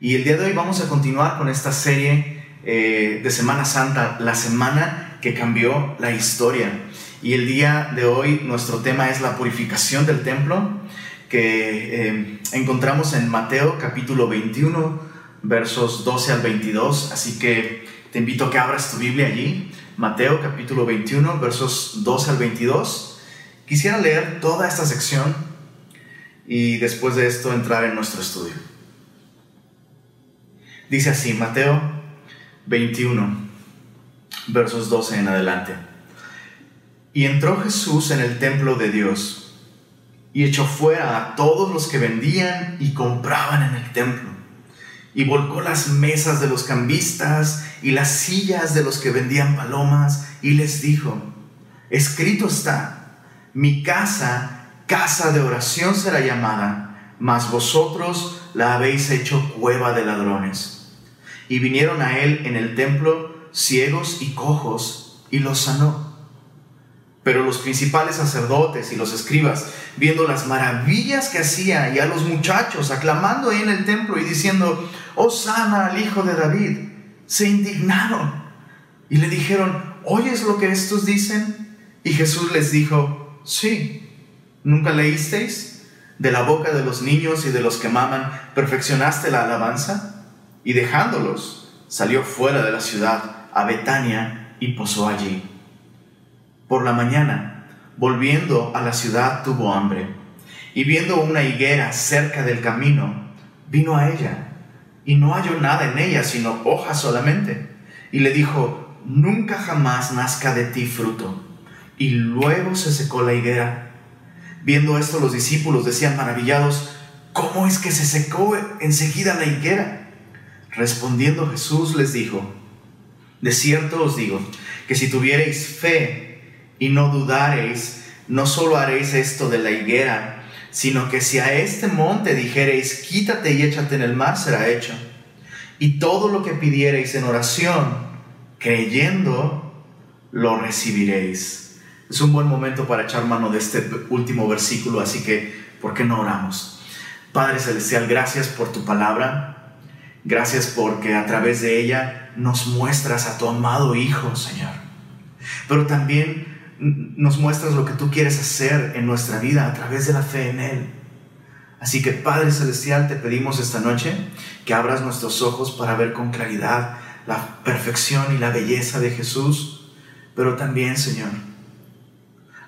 Y el día de hoy vamos a continuar con esta serie eh, de Semana Santa, la semana que cambió la historia. Y el día de hoy nuestro tema es la purificación del templo, que eh, encontramos en Mateo capítulo 21, versos 12 al 22. Así que te invito a que abras tu Biblia allí. Mateo capítulo 21, versos 12 al 22. Quisiera leer toda esta sección y después de esto entrar en nuestro estudio. Dice así, Mateo 21, versos 12 en adelante. Y entró Jesús en el templo de Dios y echó fuera a todos los que vendían y compraban en el templo. Y volcó las mesas de los cambistas y las sillas de los que vendían palomas y les dijo, escrito está, mi casa, casa de oración será llamada, mas vosotros la habéis hecho cueva de ladrones y vinieron a él en el templo ciegos y cojos, y los sanó. Pero los principales sacerdotes y los escribas, viendo las maravillas que hacía y a los muchachos aclamando en el templo y diciendo, oh sana al hijo de David, se indignaron y le dijeron, ¿oyes lo que estos dicen? Y Jesús les dijo, sí, ¿nunca leísteis? De la boca de los niños y de los que maman, perfeccionaste la alabanza y dejándolos, salió fuera de la ciudad a Betania y posó allí. Por la mañana, volviendo a la ciudad, tuvo hambre, y viendo una higuera cerca del camino, vino a ella, y no halló nada en ella sino hojas solamente, y le dijo, nunca jamás nazca de ti fruto. Y luego se secó la higuera. Viendo esto los discípulos decían maravillados, ¿cómo es que se secó enseguida la higuera? Respondiendo Jesús les dijo, de cierto os digo, que si tuviereis fe y no dudareis, no solo haréis esto de la higuera, sino que si a este monte dijereis, quítate y échate en el mar, será hecho. Y todo lo que pidiereis en oración, creyendo, lo recibiréis. Es un buen momento para echar mano de este último versículo, así que, ¿por qué no oramos? Padre Celestial, gracias por tu palabra. Gracias porque a través de ella nos muestras a tu amado Hijo, Señor. Pero también nos muestras lo que tú quieres hacer en nuestra vida a través de la fe en Él. Así que Padre Celestial, te pedimos esta noche que abras nuestros ojos para ver con claridad la perfección y la belleza de Jesús, pero también, Señor,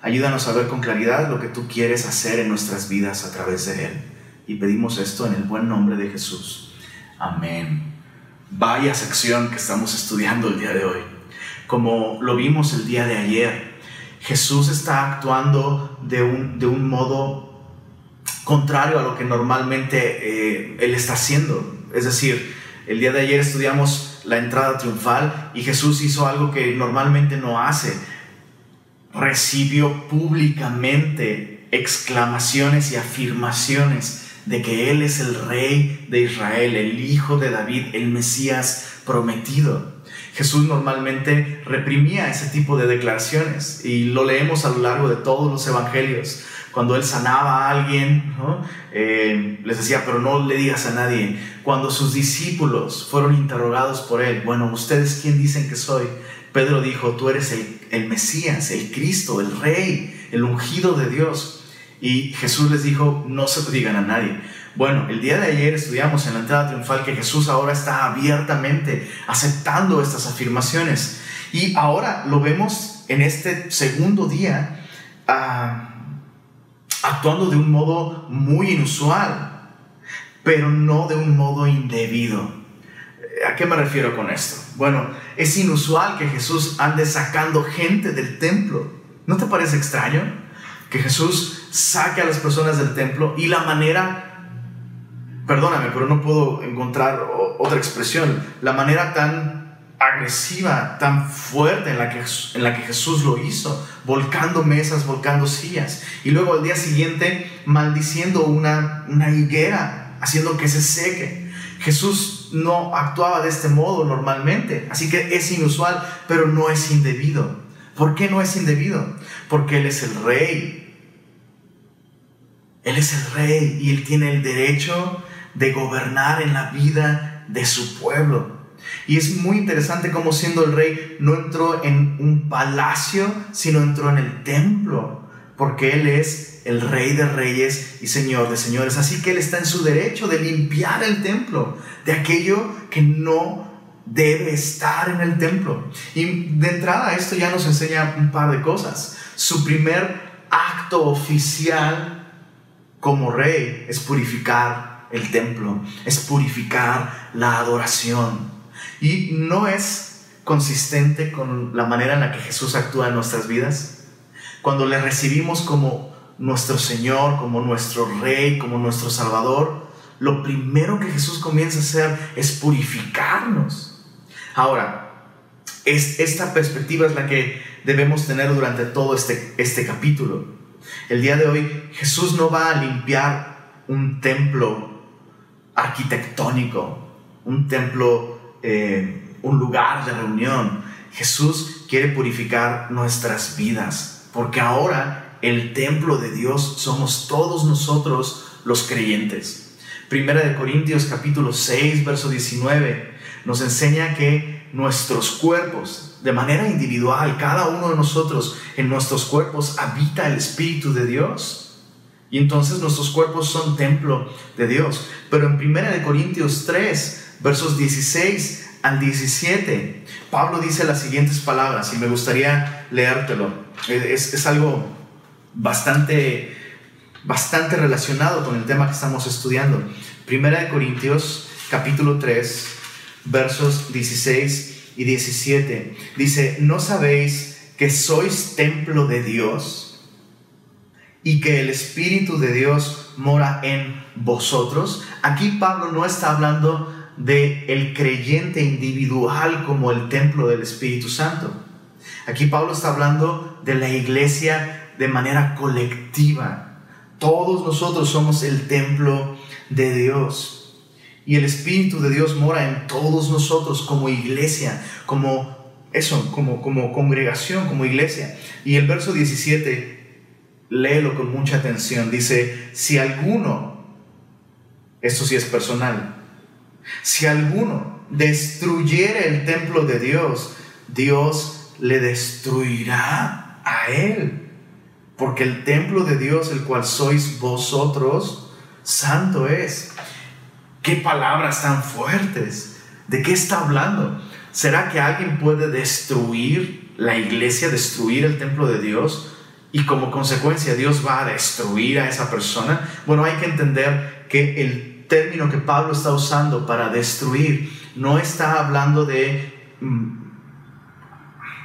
ayúdanos a ver con claridad lo que tú quieres hacer en nuestras vidas a través de Él. Y pedimos esto en el buen nombre de Jesús. Amén. Vaya sección que estamos estudiando el día de hoy. Como lo vimos el día de ayer, Jesús está actuando de un, de un modo contrario a lo que normalmente eh, Él está haciendo. Es decir, el día de ayer estudiamos la entrada triunfal y Jesús hizo algo que normalmente no hace. Recibió públicamente exclamaciones y afirmaciones de que Él es el rey de Israel, el hijo de David, el Mesías prometido. Jesús normalmente reprimía ese tipo de declaraciones y lo leemos a lo largo de todos los evangelios. Cuando él sanaba a alguien, eh, les decía, pero no le digas a nadie. Cuando sus discípulos fueron interrogados por él, bueno, ¿ustedes quién dicen que soy? Pedro dijo, tú eres el, el Mesías, el Cristo, el Rey, el ungido de Dios. Y Jesús les dijo, no se lo digan a nadie. Bueno, el día de ayer estudiamos en la entrada triunfal que Jesús ahora está abiertamente aceptando estas afirmaciones. Y ahora lo vemos en este segundo día ah, actuando de un modo muy inusual, pero no de un modo indebido. ¿A qué me refiero con esto? Bueno, es inusual que Jesús ande sacando gente del templo. ¿No te parece extraño? Que Jesús saque a las personas del templo y la manera, perdóname, pero no puedo encontrar otra expresión, la manera tan agresiva, tan fuerte en la, que, en la que Jesús lo hizo, volcando mesas, volcando sillas, y luego al día siguiente maldiciendo una, una higuera, haciendo que se seque. Jesús no actuaba de este modo normalmente, así que es inusual, pero no es indebido. ¿Por qué no es indebido? Porque Él es el rey, él es el rey y Él tiene el derecho de gobernar en la vida de su pueblo. Y es muy interesante cómo siendo el rey no entró en un palacio, sino entró en el templo, porque él es el rey de reyes y señor de señores. Así que él está en su derecho de limpiar el templo de aquello que no debe estar en el templo. Y de entrada esto ya nos enseña un par de cosas. Su primer acto oficial como rey es purificar el templo, es purificar la adoración. Y no es consistente con la manera en la que Jesús actúa en nuestras vidas. Cuando le recibimos como nuestro Señor, como nuestro Rey, como nuestro Salvador, lo primero que Jesús comienza a hacer es purificarnos. Ahora, es, esta perspectiva es la que debemos tener durante todo este, este capítulo. El día de hoy Jesús no va a limpiar un templo arquitectónico, un templo, eh, un lugar de reunión. Jesús quiere purificar nuestras vidas, porque ahora el templo de Dios somos todos nosotros los creyentes. Primera de Corintios capítulo 6, verso 19, nos enseña que nuestros cuerpos, de manera individual, cada uno de nosotros en nuestros cuerpos habita el Espíritu de Dios. Y entonces nuestros cuerpos son templo de Dios. Pero en 1 Corintios 3, versos 16 al 17, Pablo dice las siguientes palabras y me gustaría leértelo. Es, es algo bastante, bastante relacionado con el tema que estamos estudiando. 1 Corintios capítulo 3, versos 16 y 17. Dice, ¿no sabéis que sois templo de Dios y que el Espíritu de Dios mora en vosotros? Aquí Pablo no está hablando de el creyente individual como el templo del Espíritu Santo. Aquí Pablo está hablando de la iglesia de manera colectiva. Todos nosotros somos el templo de Dios. Y el Espíritu de Dios mora en todos nosotros como iglesia, como eso, como, como congregación, como iglesia. Y el verso 17, léelo con mucha atención. Dice, si alguno, esto sí es personal, si alguno destruyere el templo de Dios, Dios le destruirá a él. Porque el templo de Dios, el cual sois vosotros, santo es. Qué palabras tan fuertes. ¿De qué está hablando? ¿Será que alguien puede destruir la iglesia, destruir el templo de Dios? Y como consecuencia Dios va a destruir a esa persona. Bueno, hay que entender que el término que Pablo está usando para destruir no está hablando de... Mm,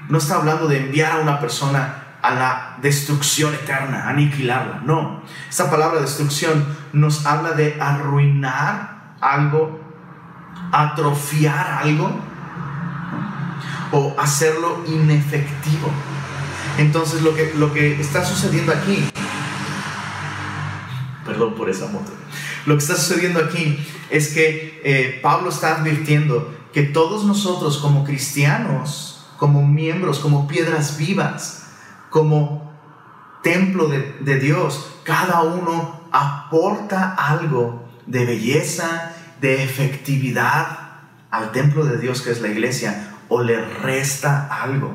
no está hablando de enviar a una persona a la destrucción eterna, aniquilarla. No, esta palabra destrucción nos habla de arruinar algo, atrofiar algo o hacerlo inefectivo. Entonces lo que, lo que está sucediendo aquí, perdón por esa moto, lo que está sucediendo aquí es que eh, Pablo está advirtiendo que todos nosotros como cristianos, como miembros, como piedras vivas, como templo de, de Dios, cada uno aporta algo de belleza, de efectividad al templo de Dios que es la iglesia o le resta algo.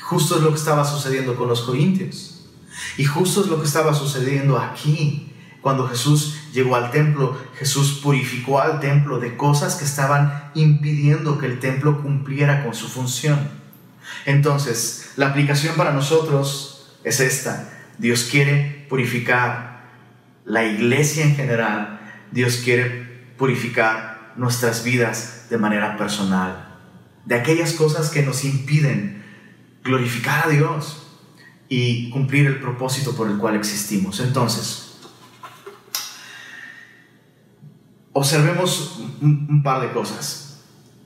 Justo es lo que estaba sucediendo con los corintios. Y justo es lo que estaba sucediendo aquí. Cuando Jesús llegó al templo, Jesús purificó al templo de cosas que estaban impidiendo que el templo cumpliera con su función. Entonces, la aplicación para nosotros es esta. Dios quiere purificar la iglesia en general Dios quiere purificar nuestras vidas de manera personal, de aquellas cosas que nos impiden glorificar a Dios y cumplir el propósito por el cual existimos. Entonces, observemos un, par de cosas.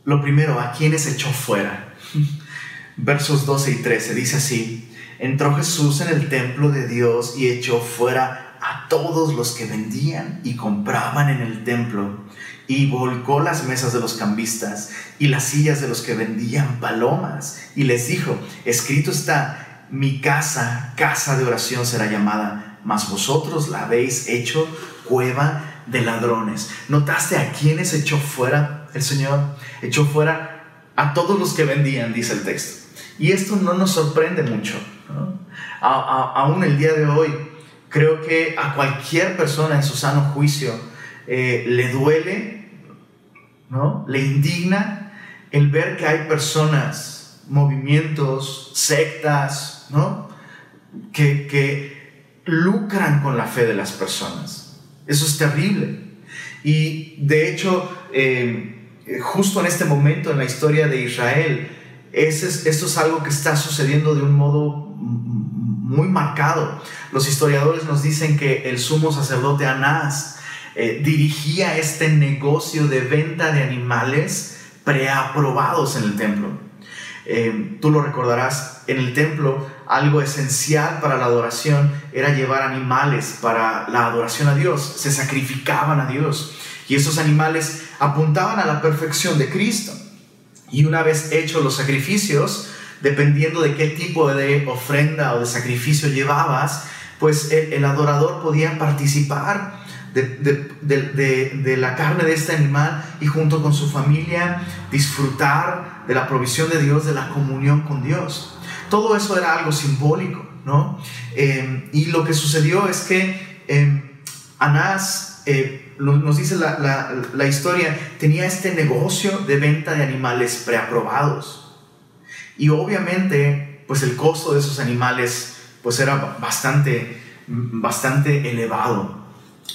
Lo primero, ¿a quiénes echó fuera? Versos 12 y 13 dice así, entró Jesús en el templo de Dios y echó fuera a todos los que vendían y compraban en el templo y volcó las mesas de los cambistas y las sillas de los que vendían palomas y les dijo, escrito está, mi casa, casa de oración será llamada, mas vosotros la habéis hecho cueva de ladrones. ¿Notaste a quiénes echó fuera el Señor? Echó fuera a todos los que vendían, dice el texto. Y esto no nos sorprende mucho. aún el día de hoy, creo que a cualquier persona en su sano juicio eh, le duele, ¿no? le indigna el ver que hay personas, movimientos, sectas, ¿no? que, que lucran con la fe de las personas. Eso es terrible. Y de hecho, eh, justo en este momento en la historia de Israel, ese esto es algo que está sucediendo de un modo muy marcado. Los historiadores nos dicen que el sumo sacerdote Anás eh, dirigía este negocio de venta de animales preaprobados en el templo. Eh, tú lo recordarás, en el templo algo esencial para la adoración era llevar animales para la adoración a Dios, se sacrificaban a Dios y esos animales apuntaban a la perfección de Cristo. Y una vez hechos los sacrificios, dependiendo de qué tipo de ofrenda o de sacrificio llevabas, pues el, adorador podía participar de, la carne de este animal y junto con su familia disfrutar de la provisión de Dios, de la comunión con Dios. Todo eso era algo simbólico, ¿no? Eh, y lo que sucedió es que eh, Anás, nos dice la, la historia, tenía este negocio de venta de animales preaprobados. Y obviamente, pues el costo de esos animales, pues era bastante, bastante elevado.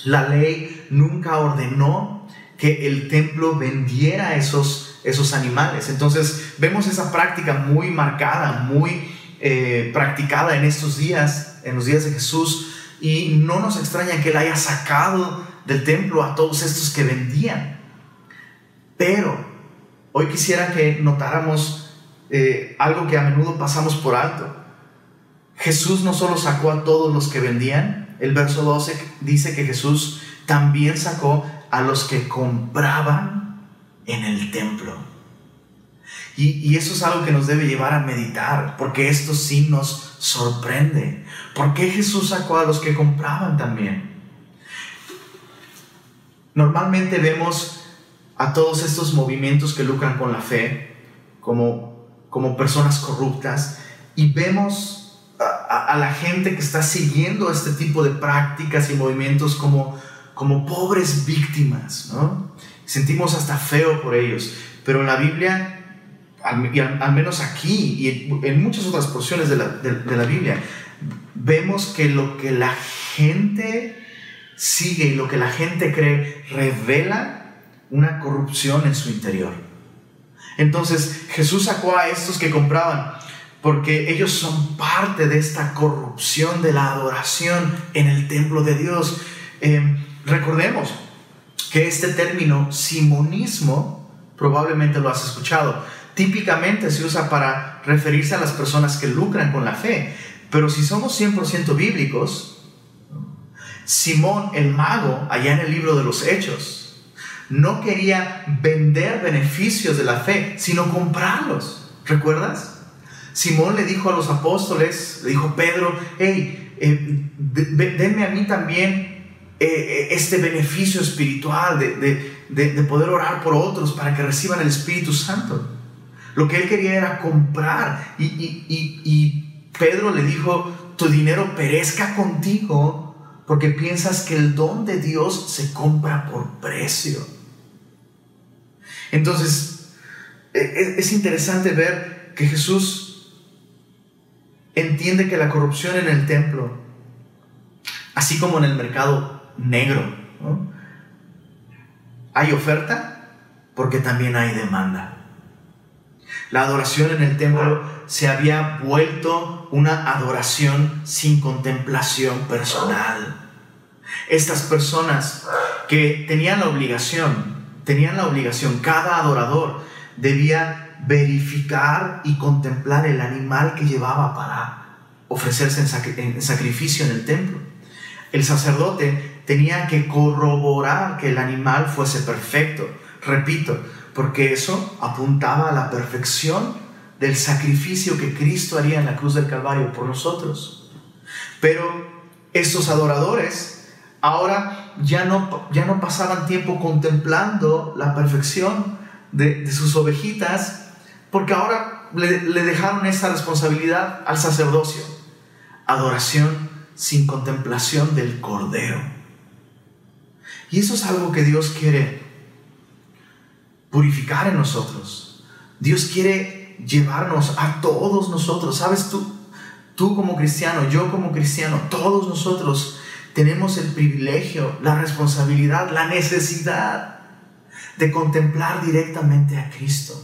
La ley nunca ordenó que el templo vendiera esos, esos animales. Entonces vemos esa práctica muy marcada, muy eh, practicada en estos días, en los días de Jesús, y no nos extraña que él haya sacado del templo a todos estos que vendían. Pero hoy quisiera que notáramos eh, algo que a menudo pasamos por alto. Jesús no solo sacó a todos los que vendían, el verso 12 dice que Jesús también sacó a los que compraban en el templo. Y, eso es algo que nos debe llevar a meditar, porque esto sí nos sorprende. ¿Por qué Jesús sacó a los que compraban también? Normalmente vemos a todos estos movimientos que lucran con la fe como, como personas corruptas y vemos a, la gente que está siguiendo este tipo de prácticas y movimientos como, como pobres víctimas, ¿no? Sentimos hasta feo por ellos, pero en la Biblia, al, al, menos aquí y en, muchas otras porciones de la, de la Biblia, vemos que lo que la gente sigue y lo que la gente cree revela una corrupción en su interior. Entonces Jesús sacó a estos que compraban porque ellos son parte de esta corrupción de la adoración en el templo de Dios. Em, recordemos que este término simonismo, probablemente lo has escuchado, típicamente se usa para referirse a las personas que lucran con la fe, pero si somos 100% bíblicos, Simón el mago, allá en el libro de los Hechos, no quería vender beneficios de la fe, sino comprarlos. ¿Recuerdas? Simón le dijo a los apóstoles, le dijo Pedro, hey, eh, denme a mí también eh, eh, este beneficio espiritual de, poder orar por otros para que reciban el Espíritu Santo. Lo que él quería era comprar. Y, y Pedro le dijo, tu dinero perezca contigo porque piensas que el don de Dios se compra por precio. Entonces, e, e, es interesante ver que Jesús entiende que la corrupción en el templo, así como en el mercado negro, hay oferta porque también hay demanda. La adoración en el templo se había vuelto una adoración sin contemplación personal. Estas personas que tenían la obligación, tenían la obligación, cada adorador debía verificar y contemplar el animal que llevaba para ofrecerse en, sacrificio en el templo. El sacerdote tenía que corroborar que el animal fuese perfecto, repito, porque eso apuntaba a la perfección del sacrificio que Cristo haría en la cruz del Calvario por nosotros. Pero estos adoradores ahora ya no, ya no pasaban tiempo contemplando la perfección de, sus ovejitas, porque ahora le, le dejaron esa responsabilidad al sacerdocio. Adoración sin contemplación del Cordero. Y eso es algo que Dios quiere purificar en nosotros. Dios quiere llevarnos a todos nosotros. ¿Sabes tú? Tú como cristiano, yo como cristiano, todos nosotros tenemos el privilegio, la responsabilidad, la necesidad de contemplar directamente a Cristo.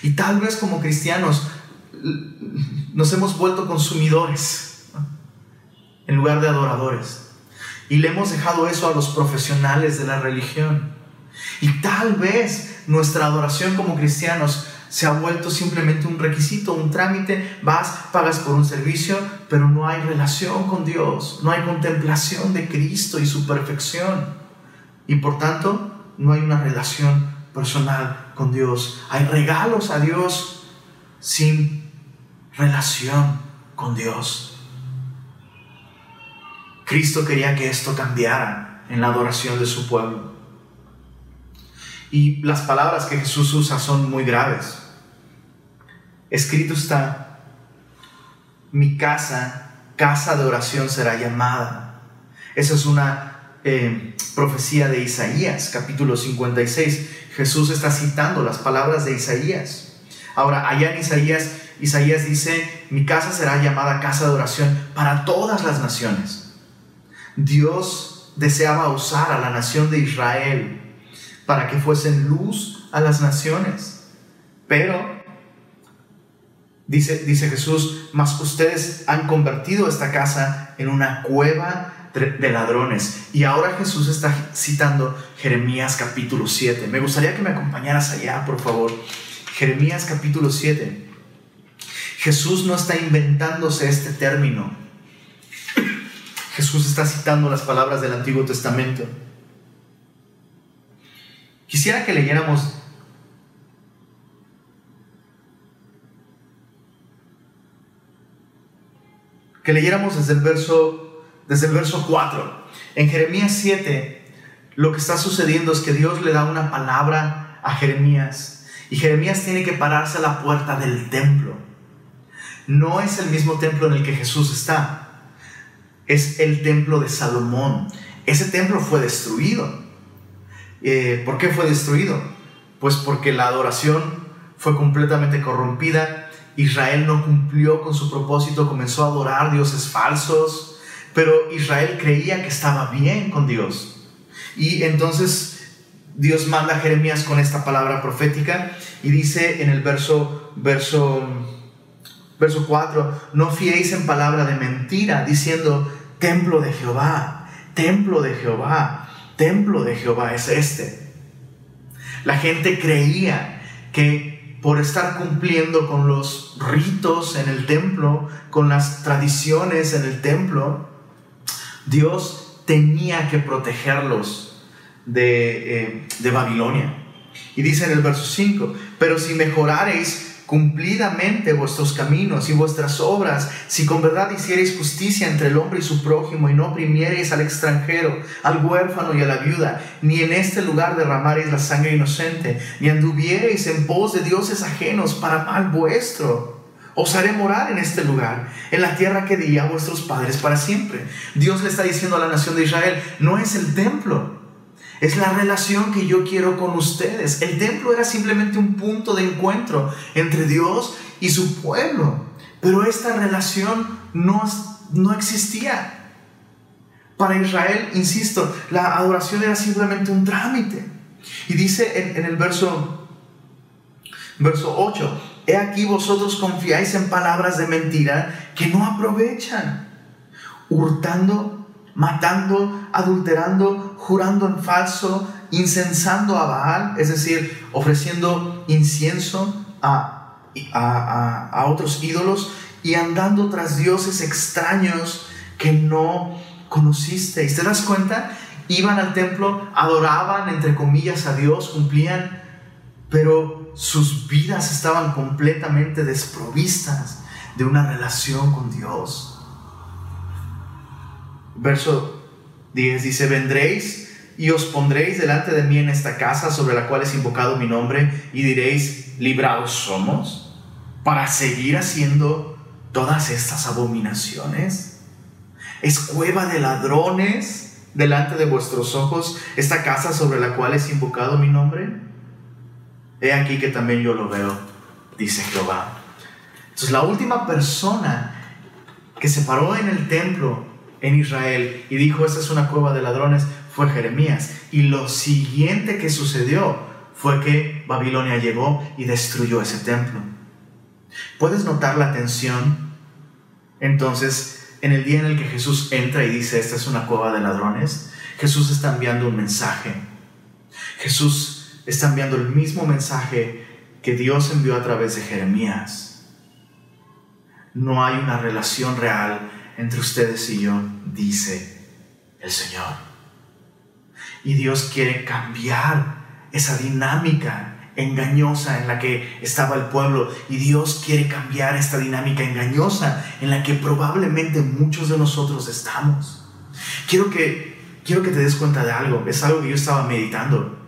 Y tal vez como cristianos nos hemos vuelto consumidores en lugar de adoradores. Y le hemos dejado eso a los profesionales de la religión. Y tal vez nuestra adoración como cristianos se ha vuelto simplemente un requisito, un trámite, vas, pagas por un servicio, pero no hay relación con Dios, no hay contemplación de Cristo y su perfección. Y por tanto, no hay una relación personal con Dios. Hay regalos a Dios sin relación con Dios. Cristo quería que esto cambiara en la adoración de su pueblo. Y las palabras que Jesús usa son muy graves. Escrito está, mi casa, casa de oración será llamada. Esa es una eh, profecía de Isaías, capítulo 56. Jesús está citando las palabras de Isaías. Ahora, allá en Isaías, Isaías dice, mi casa será llamada casa de oración para todas las naciones. Dios deseaba usar a la nación de Israel para que fuesen luz a las naciones. Pero Dice, dice Jesús, mas ustedes han convertido esta casa en una cueva de ladrones. Y ahora Jesús está citando Jeremías capítulo 7. Me gustaría que me acompañaras allá, por favor. Jeremías capítulo 7. Jesús no está inventándose este término. Jesús está citando las palabras del Antiguo Testamento. Quisiera que leyéramos que leyéramos desde el verso, desde el verso 4. En Jeremías 7, lo que está sucediendo es que Dios le da una palabra a Jeremías y Jeremías tiene que pararse a la puerta del templo. No es el mismo templo en el que Jesús está, es el templo de Salomón. Ese templo fue destruido. Eh, ¿Por qué fue destruido? Pues porque la adoración fue completamente corrompida Israel no cumplió con su propósito, comenzó a adorar dioses falsos, pero Israel creía que estaba bien con Dios. Y entonces Dios manda a Jeremías con esta palabra profética y dice en el verso, verso, verso 4, no fiéis en palabra de mentira, diciendo, templo de Jehová, templo de Jehová, templo de Jehová es este. La gente creía que por estar cumpliendo con los ritos en el templo, con las tradiciones en el templo, Dios tenía que protegerlos de, eh, de Babilonia. Y dice en el verso 5, pero si mejorareis cumplidamente vuestros caminos y vuestras obras, si con verdad hiciereis justicia entre el hombre y su prójimo y no oprimiereis al extranjero, al huérfano y a la viuda, ni en este lugar derramareis la sangre inocente, ni anduviereis en pos de dioses ajenos para mal vuestro. Os haré morar en este lugar, en la tierra que di a vuestros padres para siempre. Dios le está diciendo a la nación de Israel, no es el templo, es la relación que yo quiero con ustedes. El templo era simplemente un punto de encuentro entre Dios y su pueblo. Pero esta relación no, no existía. Para Israel, insisto, la adoración era simplemente un trámite. Y dice en, el verso, verso 8, He aquí vosotros confiáis en palabras de mentira que no aprovechan, hurtando matando, adulterando, jurando en falso, incensando a Baal, es decir, ofreciendo incienso a, a, otros ídolos y andando tras dioses extraños que no conocisteis. ¿Te das cuenta? Iban al templo, adoraban, entre comillas, a Dios, cumplían, pero sus vidas estaban completamente desprovistas de una relación con Dios verso, 10 dice, vendréis y os pondréis delante de mí en esta casa sobre la cual es invocado mi nombre y diréis, librados somos para seguir haciendo todas estas abominaciones. Es cueva de ladrones delante de vuestros ojos esta casa sobre la cual es invocado mi nombre. He aquí que también yo lo veo, dice Jehová. Entonces la última persona que se paró en el templo en Israel y dijo, esta es una cueva de ladrones, fue Jeremías. Y lo siguiente que sucedió fue que Babilonia llegó y destruyó ese templo. ¿Puedes notar la tensión? Entonces, en el día en el que Jesús entra y dice, esta es una cueva de ladrones, Jesús está enviando un mensaje. Jesús está enviando el mismo mensaje que Dios envió a través de Jeremías no hay una relación real entre ustedes y yo, dice el Señor. Y Dios quiere cambiar esa dinámica engañosa en la que estaba el pueblo y Dios quiere cambiar esta dinámica engañosa en la que probablemente muchos de nosotros estamos. Quiero que quiero que te des cuenta de algo, es algo que yo estaba meditando.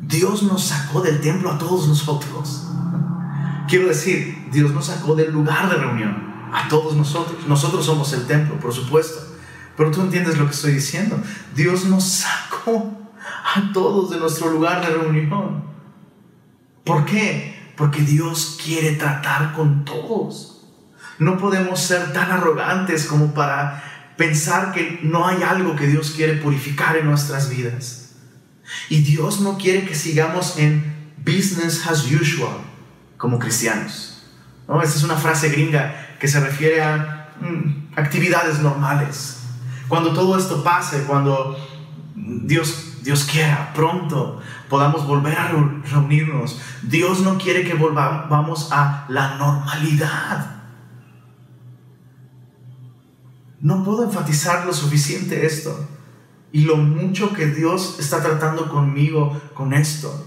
Dios nos sacó del templo a todos nosotros. Quiero decir, Dios nos sacó del lugar de reunión a todos nosotros. Nosotros somos el templo, por supuesto. Pero tú entiendes lo que estoy diciendo. Dios nos sacó a todos de nuestro lugar de reunión. ¿Por qué? Porque Dios quiere tratar con todos. No podemos ser tan arrogantes como para pensar que no hay algo que Dios quiere purificar en nuestras vidas. Y Dios no quiere que sigamos en business as usual como cristianos. ¿no? Esta es una frase gringa que se refiere a mm, actividades normales. Cuando todo esto pase, cuando Dios, Dios quiera, pronto podamos volver a reunirnos, Dios no quiere que volvamos a la normalidad. No puedo enfatizar lo suficiente esto y lo mucho que Dios está tratando conmigo con esto.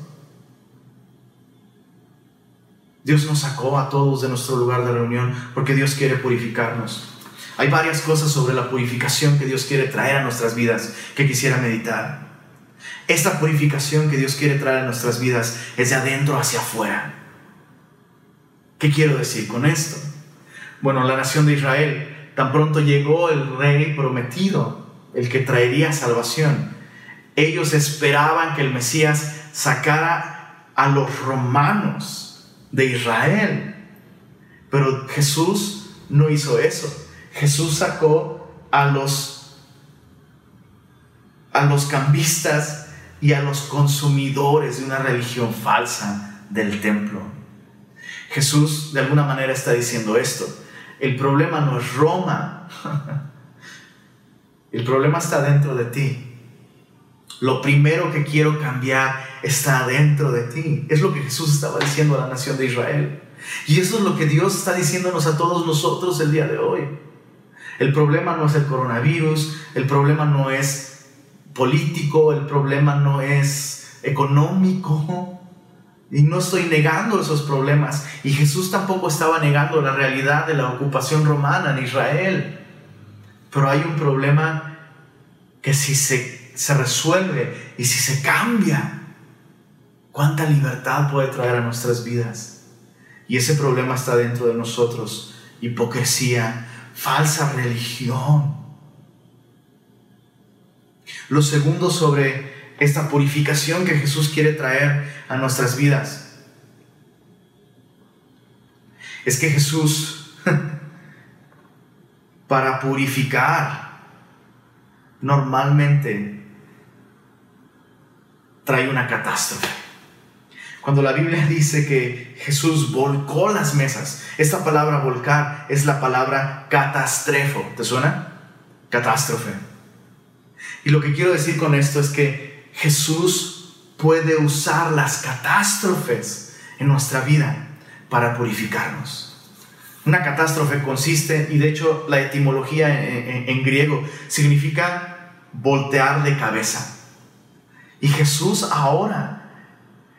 Dios nos sacó a todos de nuestro lugar de reunión porque Dios quiere purificarnos. Hay varias cosas sobre la purificación que Dios quiere traer a nuestras vidas que quisiera meditar. Esta purificación que Dios quiere traer a nuestras vidas es de adentro hacia afuera. ¿Qué quiero decir con esto? Bueno, la nación de Israel, tan pronto llegó el rey prometido, el que traería salvación. Ellos esperaban que el Mesías sacara a los romanos de Israel. Pero Jesús no hizo eso. Jesús sacó a los, a los cambistas y a los consumidores de una religión falsa del templo. Jesús de alguna manera está diciendo esto. El problema no es Roma. El problema está dentro de ti. Lo primero que quiero cambiar está dentro de ti. Es lo que Jesús estaba diciendo a la nación de Israel. Y eso es lo que Dios está diciéndonos a todos nosotros el día de hoy. El problema no es el coronavirus, el problema no es político, el problema no es económico. Y no estoy negando esos problemas. Y Jesús tampoco estaba negando la realidad de la ocupación romana en Israel. Pero hay un problema que si se, se resuelve y si se cambia, cuánta libertad puede traer a nuestras vidas. Y ese problema está dentro de nosotros. Hipocresía, falsa religión. Lo segundo sobre esta purificación que Jesús quiere traer a nuestras vidas es que Jesús, para purificar, normalmente trae una catástrofe. Cuando la Biblia dice que Jesús volcó las mesas, esta palabra volcar es la palabra catastrefo. ¿Te suena? Catástrofe. Y lo que quiero decir con esto es que Jesús puede usar las catástrofes en nuestra vida para purificarnos. Una catástrofe consiste, y de hecho la etimología en, griego significa voltear de cabeza. Y Jesús ahora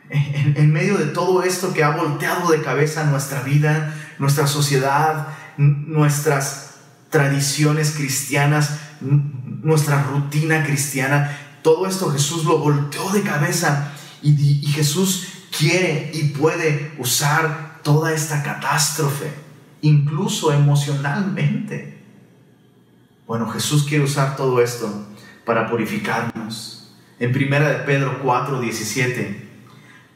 en, medio de todo esto que ha volteado de cabeza nuestra vida, nuestra sociedad, nuestras tradiciones cristianas, nuestra rutina cristiana, todo esto Jesús lo volteó de cabeza y, Jesús quiere y puede usar toda esta catástrofe, incluso emocionalmente. Bueno, Jesús quiere usar todo esto para purificarnos. En primera de Pedro 4, 17,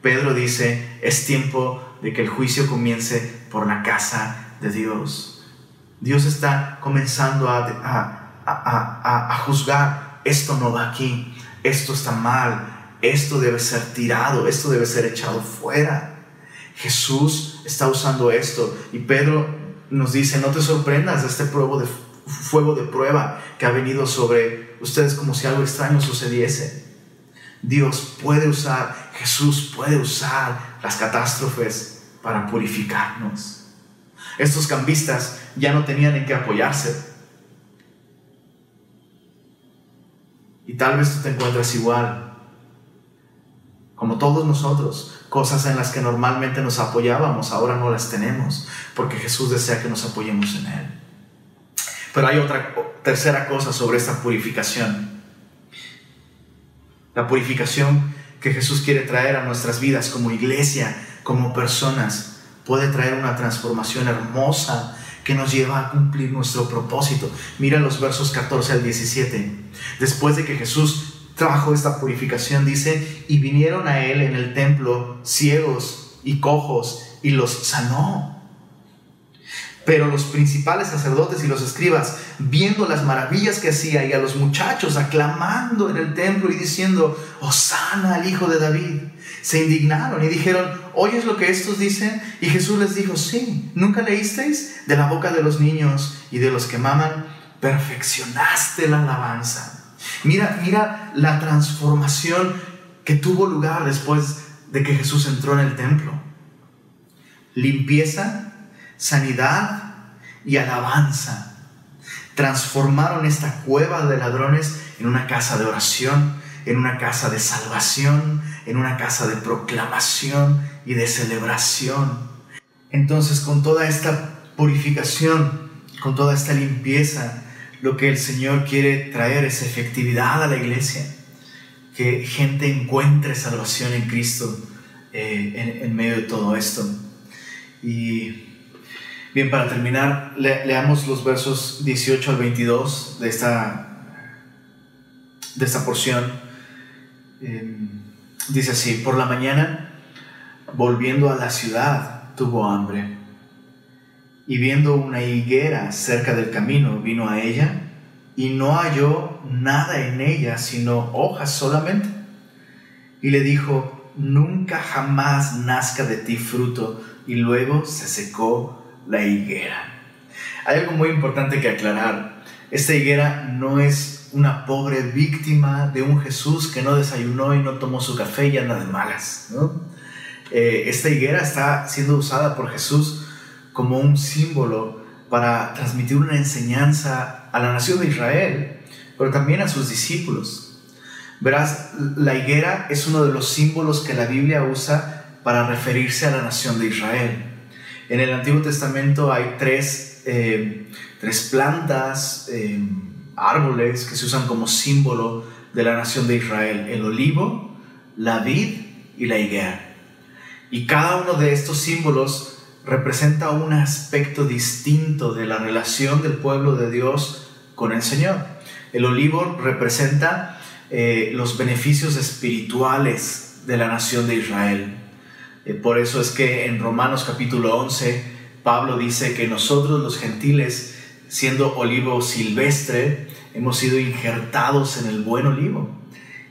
Pedro dice, es tiempo de que el juicio comience por la casa de Dios. Dios está comenzando a, a, a, juzgar, esto no va aquí, esto está mal, esto debe ser tirado, esto debe ser echado fuera. Jesús está usando esto y Pedro nos dice, no te sorprendas de este de, fuego de prueba que ha venido sobre ustedes como si algo extraño sucediese. Dios puede usar, Jesús puede usar las catástrofes para purificarnos. Estos cambistas ya no tenían en qué apoyarse. Y tal vez tú te encuentres igual, como todos nosotros, cosas en las que normalmente nos apoyábamos, ahora no las tenemos, porque Jesús desea que nos apoyemos en Él. Pero hay otra tercera cosa sobre esta purificación. La purificación que Jesús quiere traer a nuestras vidas como iglesia, como personas, puede traer una transformación hermosa que nos lleva a cumplir nuestro propósito. Mira los versos 14 al 17. Después de que Jesús trajo esta purificación, dice, y vinieron a él en el templo ciegos y cojos y los sanó. Pero los principales sacerdotes y los escribas, viendo las maravillas que hacía y a los muchachos aclamando en el templo y diciendo, Osana al Hijo de David, se indignaron y dijeron, ¿oyes lo que estos dicen? Y Jesús les dijo, sí, ¿nunca leísteis? De la boca de los niños y de los que maman, perfeccionaste la alabanza. Mira, mira la transformación que tuvo lugar después de que Jesús entró en el templo. Limpieza, sanidad y alabanza. Transformaron esta cueva de ladrones en una casa de oración, en una casa de salvación, en una casa de proclamación y de celebración. Entonces, con toda esta purificación, con toda esta limpieza, lo que el Señor quiere traer es efectividad a la iglesia, que gente encuentre salvación en Cristo eh, en, medio de todo esto. Y bien, para terminar, leamos los versos 18 al 22 de esta, de esta porción. Em, Dice así, por la mañana, volviendo a la ciudad, tuvo hambre. Y viendo una higuera cerca del camino, vino a ella y no halló nada en ella sino hojas solamente. Y le dijo, nunca jamás nazca de ti fruto. Y luego se secó la higuera. Hay algo muy importante que aclarar. Esta higuera no es una pobre víctima de un Jesús que no desayunó y no tomó su café y anda de malas. Eh, esta higuera está siendo usada por Jesús como un símbolo para transmitir una enseñanza a la nación de Israel, pero también a sus discípulos. Verás, la higuera es uno de los símbolos que la Biblia usa para referirse a la nación de Israel. En el Antiguo Testamento hay tres, eh, tres plantas, eh, árboles que se usan como símbolo de la nación de Israel, el olivo, la vid y la higuera. Y cada uno de estos símbolos representa un aspecto distinto de la relación del pueblo de Dios con el Señor. El olivo representa eh, los beneficios espirituales de la nación de Israel. Eh, por eso es que en Romanos capítulo 11, Pablo dice que nosotros los gentiles siendo olivo silvestre, hemos sido injertados en el buen olivo.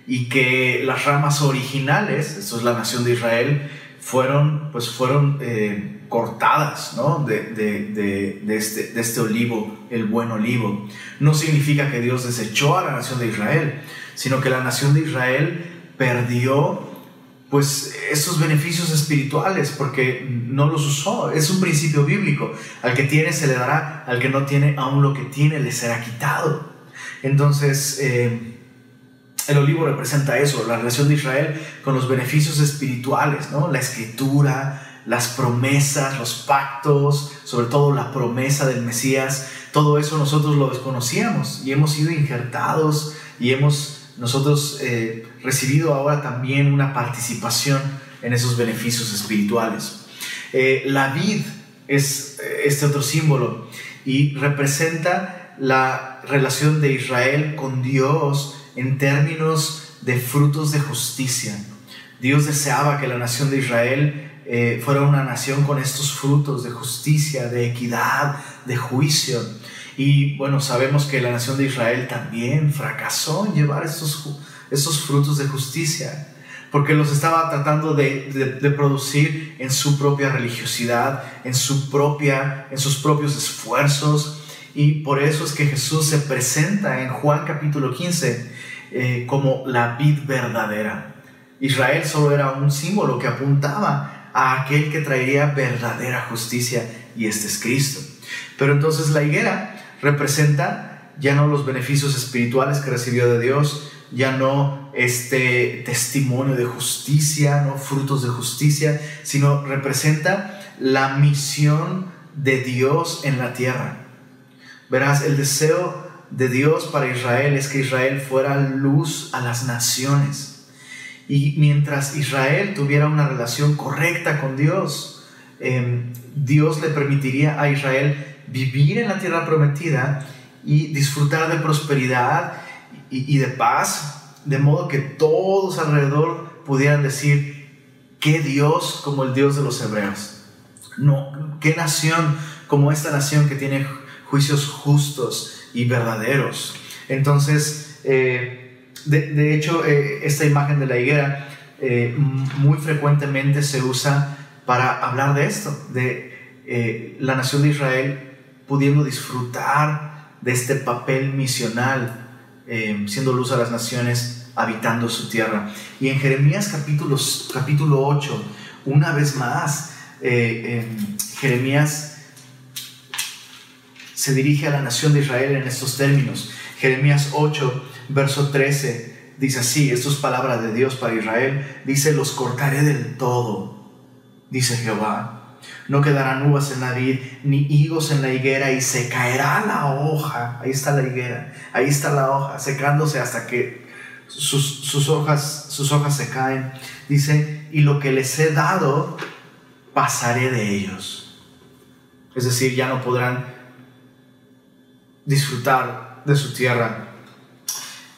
Y que las ramas originales, esto es la nación de Israel, fueron, pues fueron eh, cortadas ¿no? de, de, de, este, de este olivo, el buen olivo. No significa que Dios desechó a la nación de Israel, sino que la nación de Israel perdió pues esos beneficios espirituales porque no los usó. Es un principio bíblico. Al que tiene se le dará, al que no tiene, aún lo que tiene le será quitado. Entonces, eh, el olivo representa eso, la relación de Israel con los beneficios espirituales, ¿no? La escritura, las promesas, los pactos, sobre todo la promesa del Mesías, Todo eso nosotros lo desconocíamos y hemos sido injertados y hemos nosotros eh, recibido ahora también una participación en esos beneficios espirituales. Eh, la vid es eh, este otro símbolo y representa la relación de Israel con Dios en términos de frutos de justicia. Dios deseaba que la nación de Israel eh, fuera una nación con estos frutos de justicia, de equidad, de juicio. Y bueno, sabemos que la nación de Israel también fracasó en llevar estos, frutos de justicia, porque los estaba tratando de, de, producir en su propia religiosidad, en, su propia, en sus propios esfuerzos. Y por eso es que Jesús se presenta en Juan capítulo 15 eh, como la vid verdadera. Israel solo era un símbolo que apuntaba a aquel que traería verdadera justicia y este es Cristo. Pero entonces la higuera representa ya no los beneficios espirituales que recibió de Dios, ya no este testimonio de justicia, no frutos de justicia, sino representa la misión de Dios en la tierra. Verás, el deseo de Dios para Israel es que Israel fuera luz a las naciones. Y mientras Israel tuviera una relación correcta con Dios, em, Dios le permitiría a Israel vivir en la tierra prometida y disfrutar de prosperidad y, y de paz, de modo que todos alrededor pudieran decir, ¿qué Dios como el Dios de los hebreos? No, ¿qué nación como esta nación que tiene juicios justos y verdaderos. Entonces, eh, de, hecho, eh, esta imagen de la higuera eh, muy frecuentemente se usa para hablar de esto, de la nación de Israel pudiendo disfrutar de este papel misional, siendo luz a las naciones, habitando su tierra. Y en Jeremías capítulo 8, una vez más, Jeremías se dirige a la nación de Israel en estos términos. Jeremías 8, verso 13, dice así, esto es palabra de Dios para Israel, dice, los cortaré del todo, dice Jehová. No quedarán uvas en la vid, ni higos en la higuera, y se caerá la hoja. Ahí está la higuera, ahí está la hoja, secándose hasta que sus, sus, hojas, sus hojas se caen. Dice, y lo que les he dado, pasaré de ellos. Es decir, ya no podrán disfrutar de su tierra.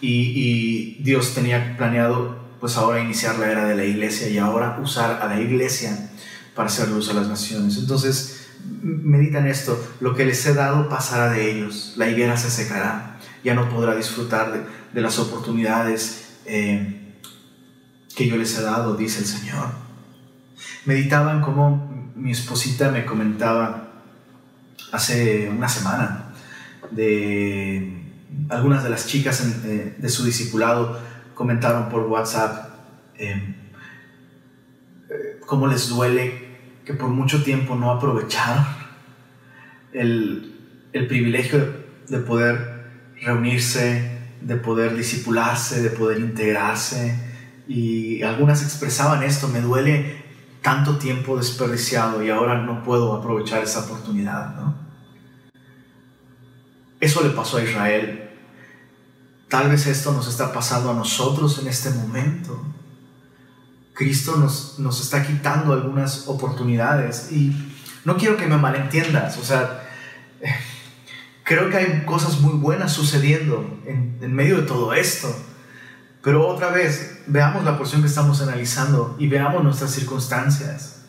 Y, Dios tenía planeado pues ahora iniciar la era de la iglesia y ahora usar a la iglesia para hacer luz a las naciones. Entonces, meditan esto, lo que les he dado pasará de ellos, la higuera se secará, ya no podrá disfrutar de, las oportunidades eh, que yo les he dado, dice el Señor. Meditaban como mi esposita me comentaba hace una semana, de algunas de las chicas eh, de su discipulado comentaron por WhatsApp eh, cómo les duele que por mucho tiempo no aprovecharon el, privilegio de, poder reunirse, de poder discipularse, de poder integrarse. Y algunas expresaban esto, me duele tanto tiempo desperdiciado y ahora no puedo aprovechar esa oportunidad, ¿no? Eso le pasó a Israel. Tal vez esto nos está pasando a nosotros en este momento. Cristo nos, nos está quitando algunas oportunidades y no quiero que me malentiendas, o sea, creo que hay cosas muy buenas sucediendo en, en medio de todo esto. Pero otra vez, veamos la porción que estamos analizando y veamos nuestras circunstancias.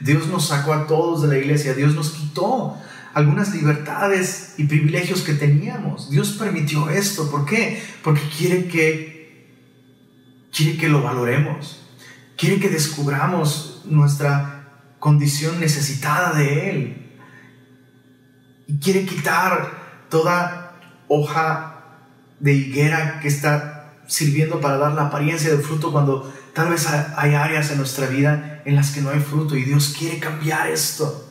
Dios nos sacó a todos de la iglesia, Dios nos quitó algunas libertades y privilegios que teníamos. Dios permitió esto. ¿Por qué? Porque quiere que, quiere que lo valoremos. Quiere que descubramos nuestra condición necesitada de Él. Y quiere quitar toda hoja de higuera que está sirviendo para dar la apariencia del fruto cuando tal vez hay áreas en nuestra vida en las que no hay fruto y Dios quiere cambiar esto.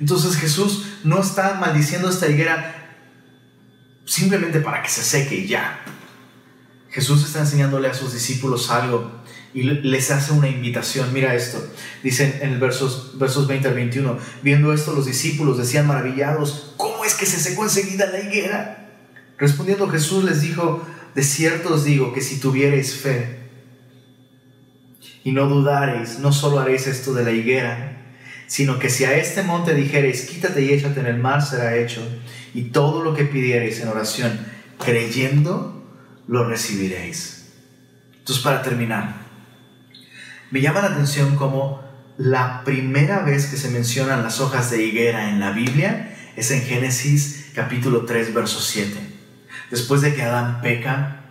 Entonces Jesús no está maldiciendo esta higuera simplemente para que se seque y ya. Jesús está enseñándole a sus discípulos algo y les hace una invitación. Mira esto, dice en el versos, versos 20 al 21, viendo esto los discípulos decían maravillados, ¿cómo es que se secó enseguida la higuera? Respondiendo Jesús les dijo, de cierto os digo que si tuviereis fe y no dudareis, no solo haréis esto de la higuera, sino que si a este monte dijereis, quítate y échate en el mar, será hecho, y todo lo que pidiereis en oración, creyendo, lo recibiréis. Entonces, para terminar, me llama la atención como la primera vez que se mencionan las hojas de higuera en la Biblia es en Génesis capítulo 3, verso 7. Después de que Adán peca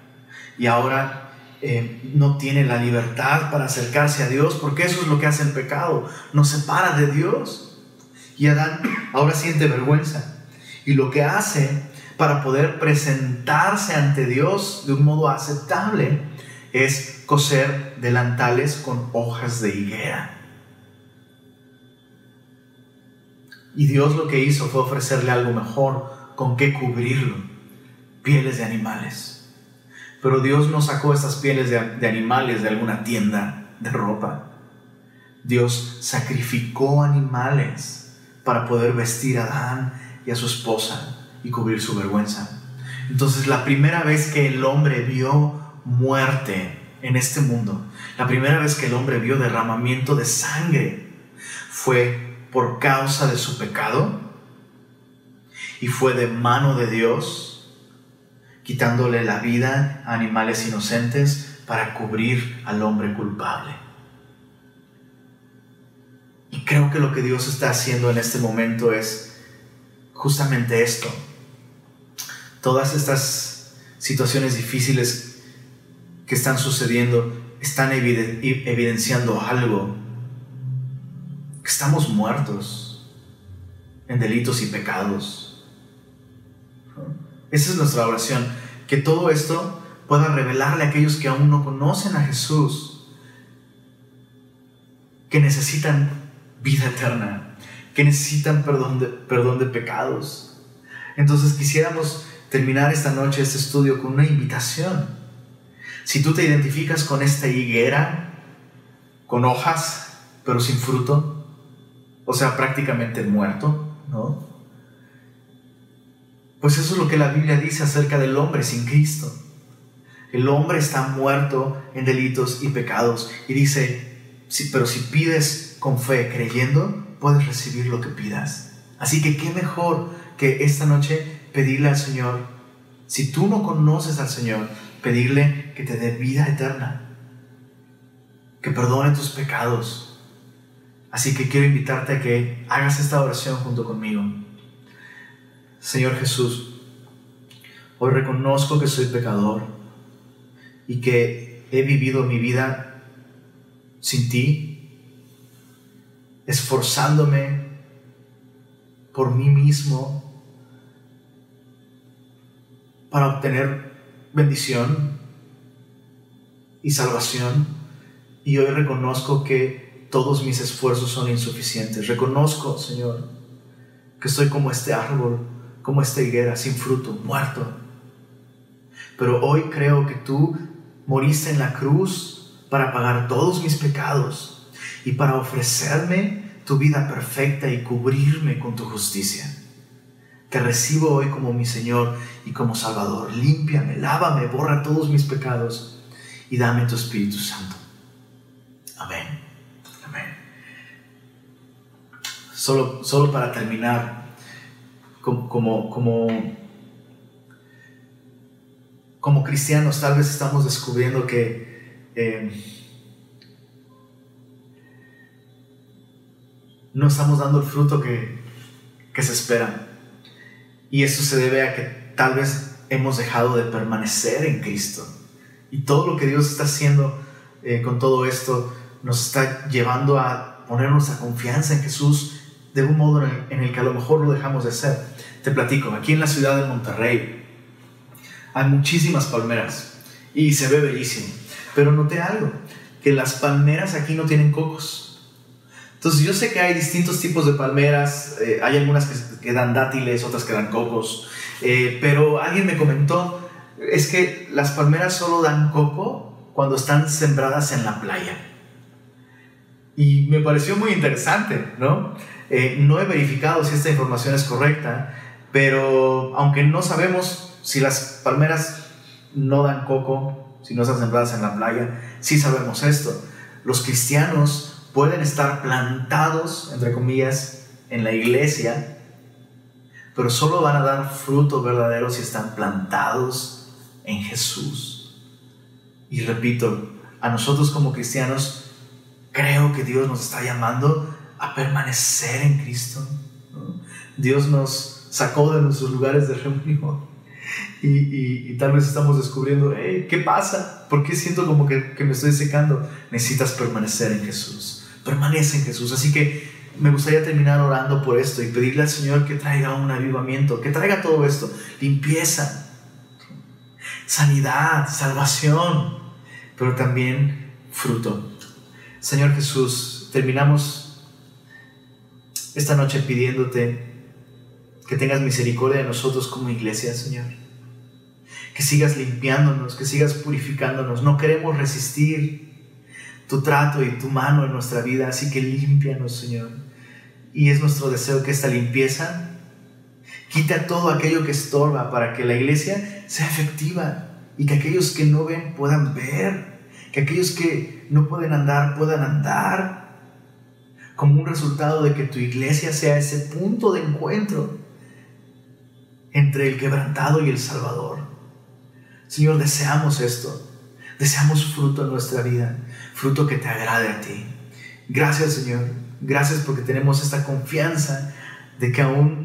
y ahora eh, no tiene la libertad para acercarse a Dios, porque eso es lo que hace el pecado, nos separa de Dios. Y Adán ahora siente vergüenza. Y lo que hace para poder presentarse ante Dios de un modo aceptable es coser delantales con hojas de higuera. Y Dios lo que hizo fue ofrecerle algo mejor con qué cubrirlo, pieles de animales. Pero Dios no sacó estas pieles de, animales de alguna tienda de ropa. Dios sacrificó animales para poder vestir a Adán y a su esposa y cubrir su vergüenza. Entonces la primera vez que el hombre vio muerte en este mundo, la primera vez que el hombre vio derramamiento de sangre, fue por causa de su pecado y fue de mano de Dios, quitándole la vida a animales inocentes para cubrir al hombre culpable. Y creo que lo que Dios está haciendo en este momento es justamente esto. Todas estas situaciones difíciles que están sucediendo están evidenciando algo estamos muertos en delitos y pecados. Esa es nuestra oración, que todo esto pueda revelarle a aquellos que aún no conocen a Jesús, que necesitan vida eterna, que necesitan perdón de, pecados. Entonces quisiéramos terminar esta noche este estudio con una invitación. Si tú te identificas con esta higuera, con hojas, pero sin fruto, o sea, prácticamente muerto, ¿no? Pues eso es lo que la Biblia dice acerca del hombre sin Cristo. El hombre está muerto en delitos y pecados. Y dice, sí, pero si pides con fe, creyendo, puedes recibir lo que pidas. Así que qué mejor que esta noche pedirle al Señor, si tú no conoces al Señor, pedirle que te dé vida eterna, que perdone tus pecados, Así que quiero invitarte a que hagas esta oración junto conmigo. Señor Jesús, hoy reconozco que soy pecador y que he vivido mi vida sin ti, esforzándome por mí mismo para obtener bendición y salvación. Y hoy reconozco que todos mis esfuerzos son insuficientes. Reconozco, Señor, que estoy como este árbol, como esta higuera, sin fruto, muerto. Pero hoy creo que tú moriste en la cruz para pagar todos mis pecados y para ofrecerme tu vida perfecta y cubrirme con tu justicia. Te recibo hoy como mi Señor y como Salvador. Límpiame, lávame, borra todos mis pecados y dame tu Espíritu Santo. Amén. Solo, solo para terminar, como, como, como, cristianos tal vez estamos descubriendo que eh, no estamos dando el fruto que, se espera. Y eso se debe a que tal vez hemos dejado de permanecer en Cristo. Y todo lo que Dios está haciendo eh, con todo esto nos está llevando a poner nuestra confianza en Jesús de un modo en el, que a lo mejor lo dejamos de hacer. Te platico, aquí en la ciudad de Monterrey hay muchísimas palmeras y se ve bellísimo. Pero noté algo, que las palmeras aquí no tienen cocos. Entonces yo sé que hay distintos tipos de palmeras, eh, hay algunas que, dan dátiles, otras que dan cocos, eh, pero alguien me comentó, es que las palmeras solo dan coco cuando están sembradas en la playa. Y me pareció muy interesante, ¿no? Eh, no he verificado si esta información es correcta, pero aunque no sabemos si las palmeras no dan coco, si no están sembradas en la playa, sí sabemos esto. Los cristianos pueden estar plantados, entre comillas, en la iglesia, pero solo van a dar fruto verdadero si están plantados en Jesús. Y repito, a nosotros como cristianos, creo que Dios nos está llamando a permanecer en Cristo. Dios nos sacó de nuestros lugares de reunión y, tal vez estamos descubriendo, ¿qué pasa? ¿Por qué siento como que, que me estoy secando? Necesitas permanecer en Jesús. Permanece en Jesús. Así que me gustaría terminar orando por esto y pedirle al Señor que traiga un avivamiento, que traiga todo esto, limpieza, sanidad, salvación, pero también fruto. Señor Jesús, terminamos esta noche pidiéndote que tengas misericordia de nosotros como iglesia, Señor. Que sigas limpiándonos, que sigas purificándonos. No queremos resistir tu trato y tu mano en nuestra vida, así que límpianos, Señor. Y es nuestro deseo que esta limpieza quita todo aquello que estorba para que la iglesia sea efectiva y que aquellos que no ven puedan ver, que aquellos que no pueden andar puedan andar, como un resultado de que tu iglesia sea ese punto de encuentro entre el quebrantado y el Salvador. Señor, deseamos esto, deseamos fruto en nuestra vida, fruto que te agrade a ti. Gracias, Señor Gracias porque tenemos esta confianza de que aún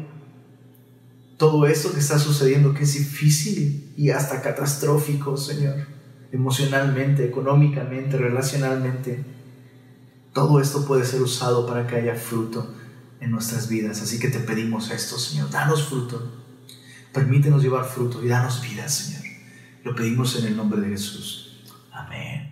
todo esto que está sucediendo, que es difícil y hasta catastrófico, Señor, emocionalmente, económicamente, relacionalmente, todo esto puede ser usado para que haya fruto en nuestras vidas. Así que te pedimos esto, Señor, danos fruto. Permítenos llevar fruto y danos vida, Señor. Lo pedimos en el nombre de Jesús. Amén.